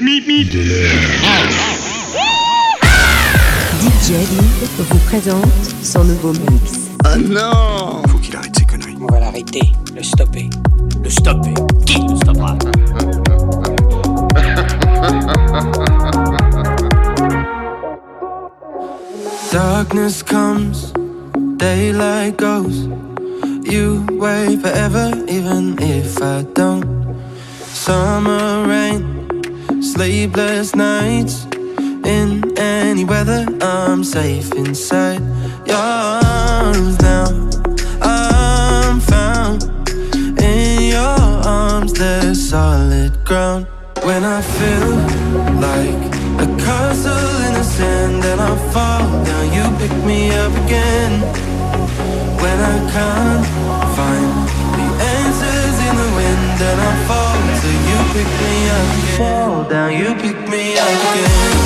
Mip mip. DJ Lib vous présente son nouveau mix. Ah non Faut qu'il arrête ses conneries. On va l'arrêter, le stopper. Le stopper. Qui le stoppera? Darkness comes, daylight goes. You wait forever, even if I don't. Summer rain, sleepless nights. In any weather, I'm safe inside your arms now. I'm found in your arms, there's solid ground. When I feel like a castle in the sand and I fall down, you pick me up again. When I can't find the answers in the wind and I fall, pick me up. Fall down, you pick me up again.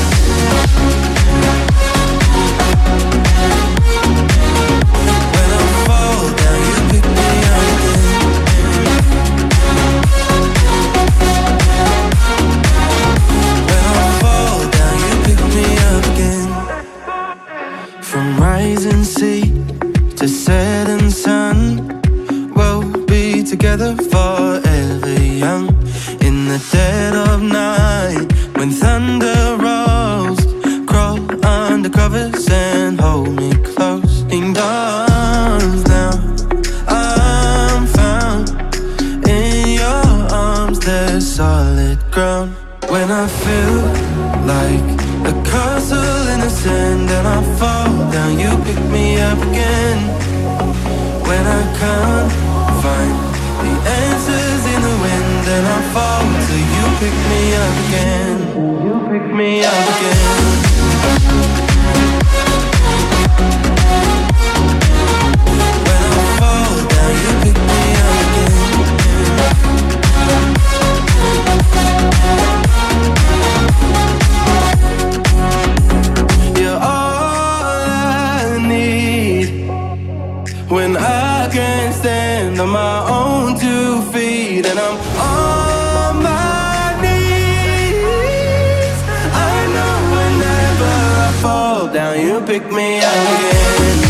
Can't find the answers in the wind and I fall till you pick me up again. You pick me up again. Pick me up again.